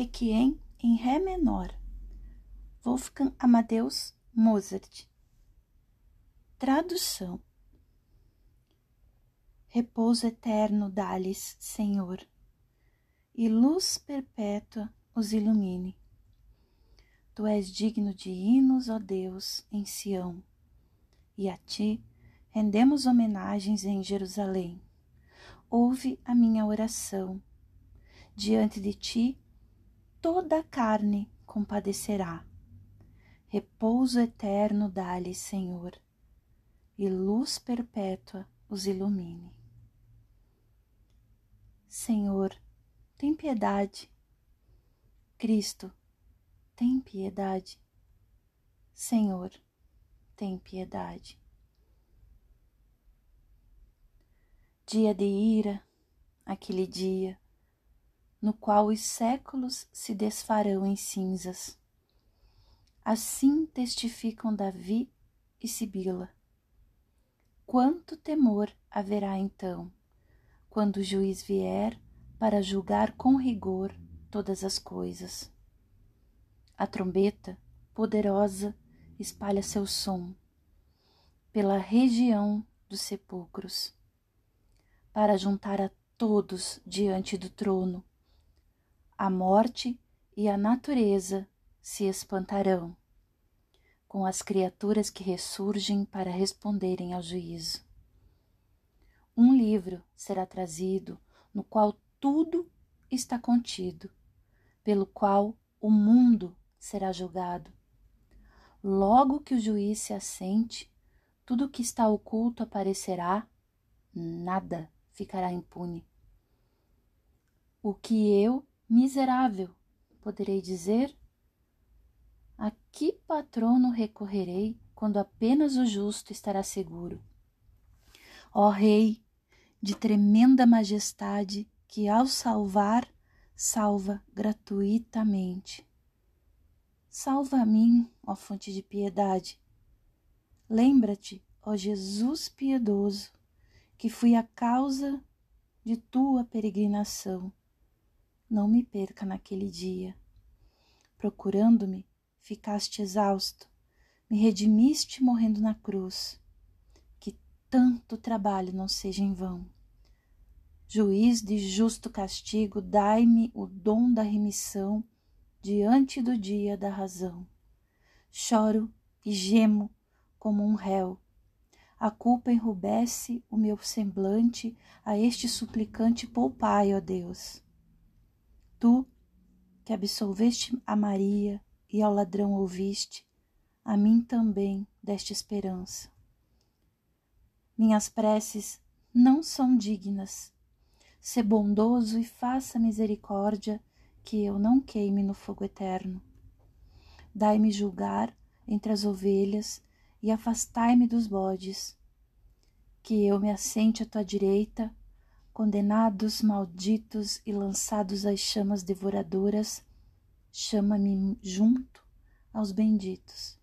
Requiem em Ré menor. Wolfgang Amadeus Mozart. Tradução. Repouso eterno dá-lhes, Senhor, e luz perpétua os ilumine. Tu és digno de hinos, ó Deus, em Sião, e a ti rendemos homenagens em Jerusalém. Ouve a minha oração. Diante de ti, toda a carne compadecerá. Repouso eterno dá-lhe, Senhor, e luz perpétua os ilumine. Senhor, tem piedade. Cristo, tem piedade. Senhor, tem piedade. Dia de ira, aquele dia, no qual os séculos se desfarão em cinzas. Assim testificam Davi e Sibila. Quanto temor haverá então, quando o juiz vier para julgar com rigor todas as coisas. A trombeta, poderosa, espalha seu som pela região dos sepulcros, para juntar a todos diante do trono. A morte e a natureza se espantarão com as criaturas que ressurgem para responderem ao juízo. Um livro será trazido no qual tudo está contido, pelo qual o mundo será julgado. Logo que o juiz se assente, tudo que está oculto aparecerá, nada ficará impune. O que eu, miserável, poderei dizer? A que patrono recorrerei quando apenas o justo estará seguro? Ó Rei, de tremenda majestade, que ao salvar, salva gratuitamente. Salva a mim, ó fonte de piedade. Lembra-te, ó Jesus piedoso, que fui a causa de tua peregrinação. Não me perca naquele dia. Procurando-me, ficaste exausto, me redimiste morrendo na cruz. Que tanto trabalho não seja em vão. Juiz de justo castigo, dai-me o dom da remissão diante do dia da razão. Choro e gemo como um réu. A culpa enrubesce o meu semblante, a este suplicante poupai, ó Deus. Tu, que absolveste a Maria e ao ladrão ouviste, a mim também deste esperança. Minhas preces não são dignas, Sê bondoso e faça misericórdia, que eu não queime no fogo eterno. Dai-me julgar entre as ovelhas e afastai-me dos bodes. Que eu me assente à tua direita, condenados, malditos e lançados às chamas devoradoras, chama-me junto aos benditos.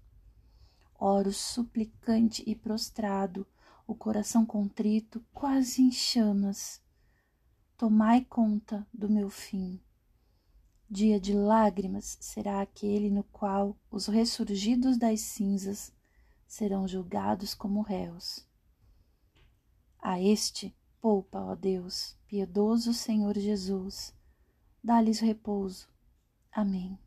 Oro suplicante e prostrado, o coração contrito, quase em chamas tomai conta do meu fim. Dia de lágrimas será aquele no qual os ressurgidos das cinzas serão julgados como réus. A este poupa, ó Deus, piedoso Senhor Jesus, dá-lhes repouso. Amém.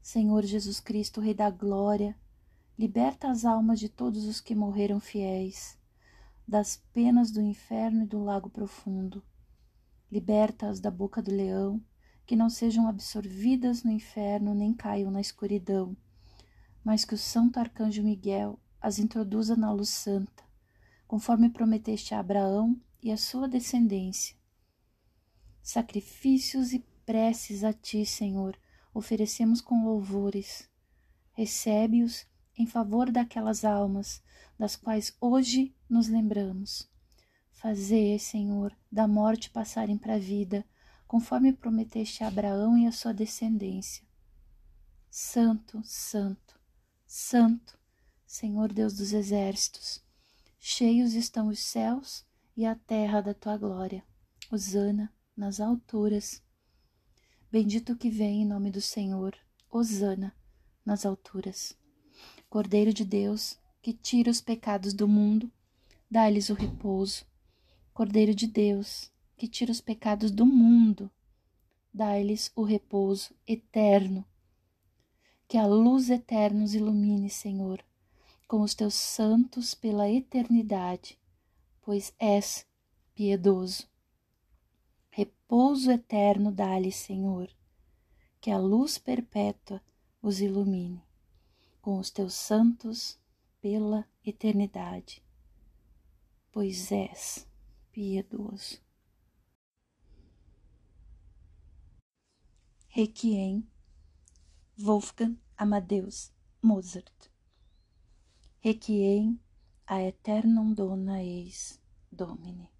Senhor Jesus Cristo, Rei da Glória, liberta as almas de todos os que morreram fiéis das penas do inferno e do lago profundo. Liberta-as da boca do leão, que não sejam absorvidas no inferno nem caiam na escuridão, mas que o santo arcanjo Miguel as introduza na luz santa, conforme prometeste a Abraão e a sua descendência. Sacrifícios e preces a ti, Senhor, oferecemos com louvores. Recebe-os em favor daquelas almas das quais hoje nos lembramos. Fazei, Senhor, da morte passarem para a vida, conforme prometeste a Abraão e a sua descendência. Santo, Santo, Santo, Senhor Deus dos exércitos, cheios estão os céus e a terra da tua glória. Hosana nas alturas. Bendito que vem em nome do Senhor, Hosana nas alturas. Cordeiro de Deus, que tira os pecados do mundo, dá-lhes o repouso. Cordeiro de Deus, que tira os pecados do mundo, dá-lhes o repouso eterno. Que a luz eterna os ilumine, Senhor, com os teus santos pela eternidade, pois és piedoso. Repouso eterno dá-lhe, Senhor, que a luz perpétua os ilumine com os teus santos pela eternidade, pois és piedoso. Requiem, Wolfgang Amadeus Mozart. Requiem a eternum dona eis Domini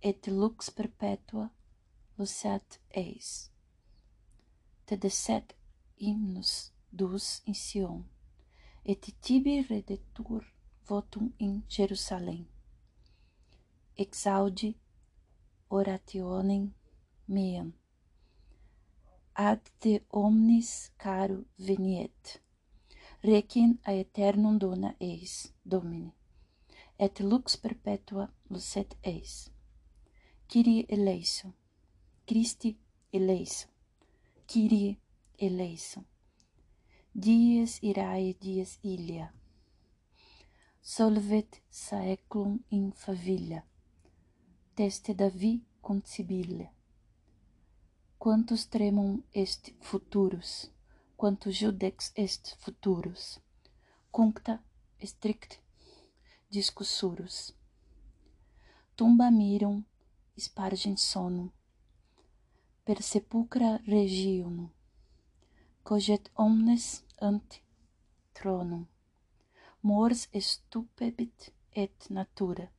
et lux perpetua luceat eis. Te decet hymnus dus in Sion, et tibi redetur votum in Jerusalem. Exaudi orationem meam. Ad te omnis caro veniet. Requiem a aeternum dona eis, Domini, et lux perpetua lucet eis. Kyrie eleison, Christi eleison, Kyrie eleison. Dies irae dies ilia. Solvet saeclum in favilla. Teste Davi concibile. Quantos tremum est futurus, quantos judex est futurus, cuncta strict discussurus. Tumba mirum spargens sonum, per sepulcra regionum, coget omnes ante tronum, mors estupebit et natura,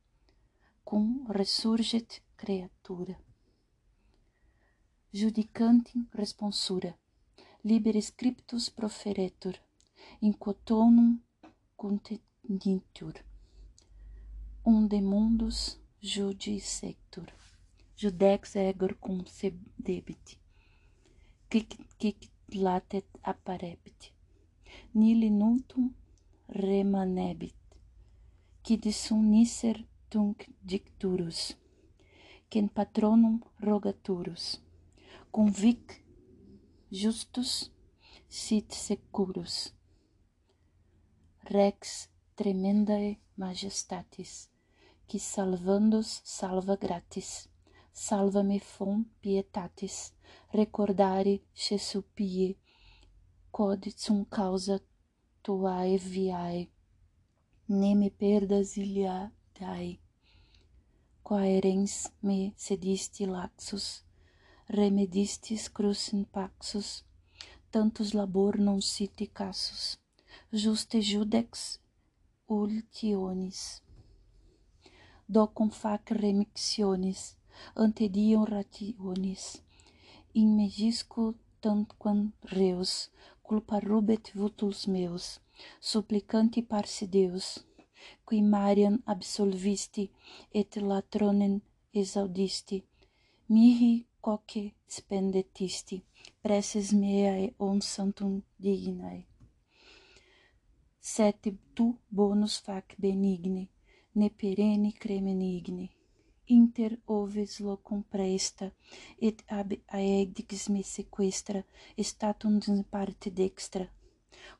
cum resurget creatura. Judicantim responsura, libere scriptus proferetur, in quotonum contenitur, unde mundus judicectur judex egor cum debit, quic latet apparebit, nili nutum remanebit, quid sum niser tunc dicturus, quem patronum rogaturus, convic justus sit securus, rex tremendae majestatis, qui salvandus salva gratis, salva me fom pietatis, recordare Jesu pie, quod sum causa tuae viae, ne me perdas iliadae. Quaerens me sedisti laxus, remedistis crucem paxus, tantus labor non siti cassus, juste judex ultionis. Docum fac remixionis, ante dium rationis, in megisco tanquam reus, culpa rubet vutus meus, supplicanti parsi Deus, qui Mariam absolvisti et latronen exaudisti, mihi quoque spendetisti, preces meae santum dignae. Sete tu bonus fac benigni, ne pereni cremenigni. Inter oves locum presta, et ab aedix me sequestra, statum in parte dextra.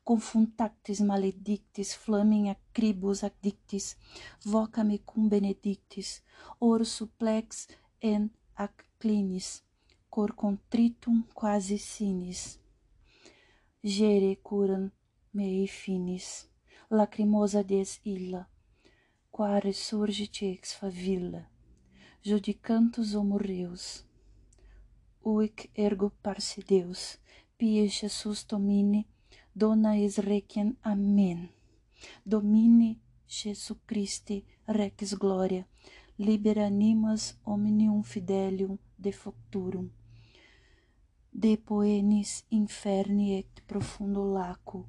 Confuntactis maledictis, flamen acribus addictis, voca me cum benedictis, or supplex en ac acclinis, cor contritum quasi sinis. Gere curam mei finis, lacrimosa des illa, qua resurgit ex favilla judicantus homo. Uic ergo parce Deus, pie Jesus Domini, dona is requiem. Amen. Domini Jesu Christi, rex gloria, libera animas omnium fidelium de futurum. De poenis inferni et profundo laco,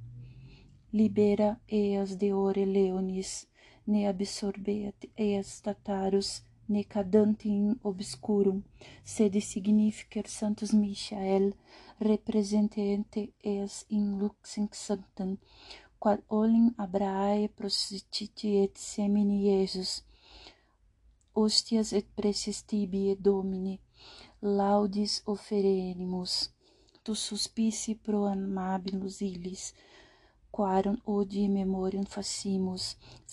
libera eas de ore leonis, ne absorbeat eas tatarus necadante in obscurum, sed significer Sanctus Michael representante eas in luxem sanctam, quad olim Abrae prosititi et semini Iesus, ostias et preces tibiae Domini, laudis offerenimus, tu suspici pro amabilus illis, quarum odie memoriam facimus,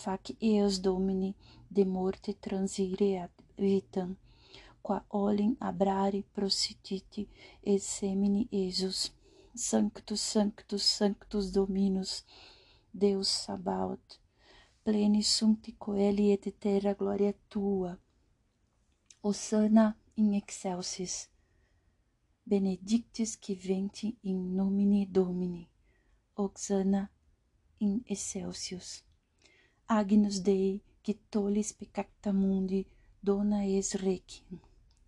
fac eos Domini de morte transire vitam, qua olim abrare prosititi et semini Iesus. Sanctus, Sanctus, Sanctus Dominus, Deus Sabaoth, pleni sunt coeli et terra gloria tua. Osana in excelsis. Benedictus qui venti in nomine Domini. Oxana in excelsius. Agnus Dei, qui tollis peccata mundi, dona es requiem.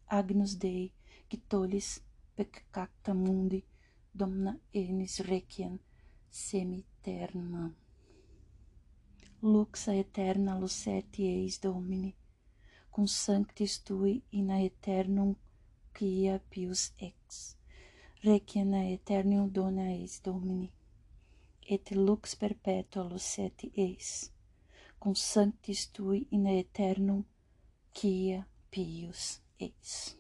Agnus Dei, qui tollis peccata mundi, dona enis requiem semiterna. luxa eterna luceti eis Domini, cum sanctis tui in a eternum quia pius ex. Requiem a eternium dona eis Domini, et lux perpetua luceti eis, cum sanctis tui in a eternum quia pius eis.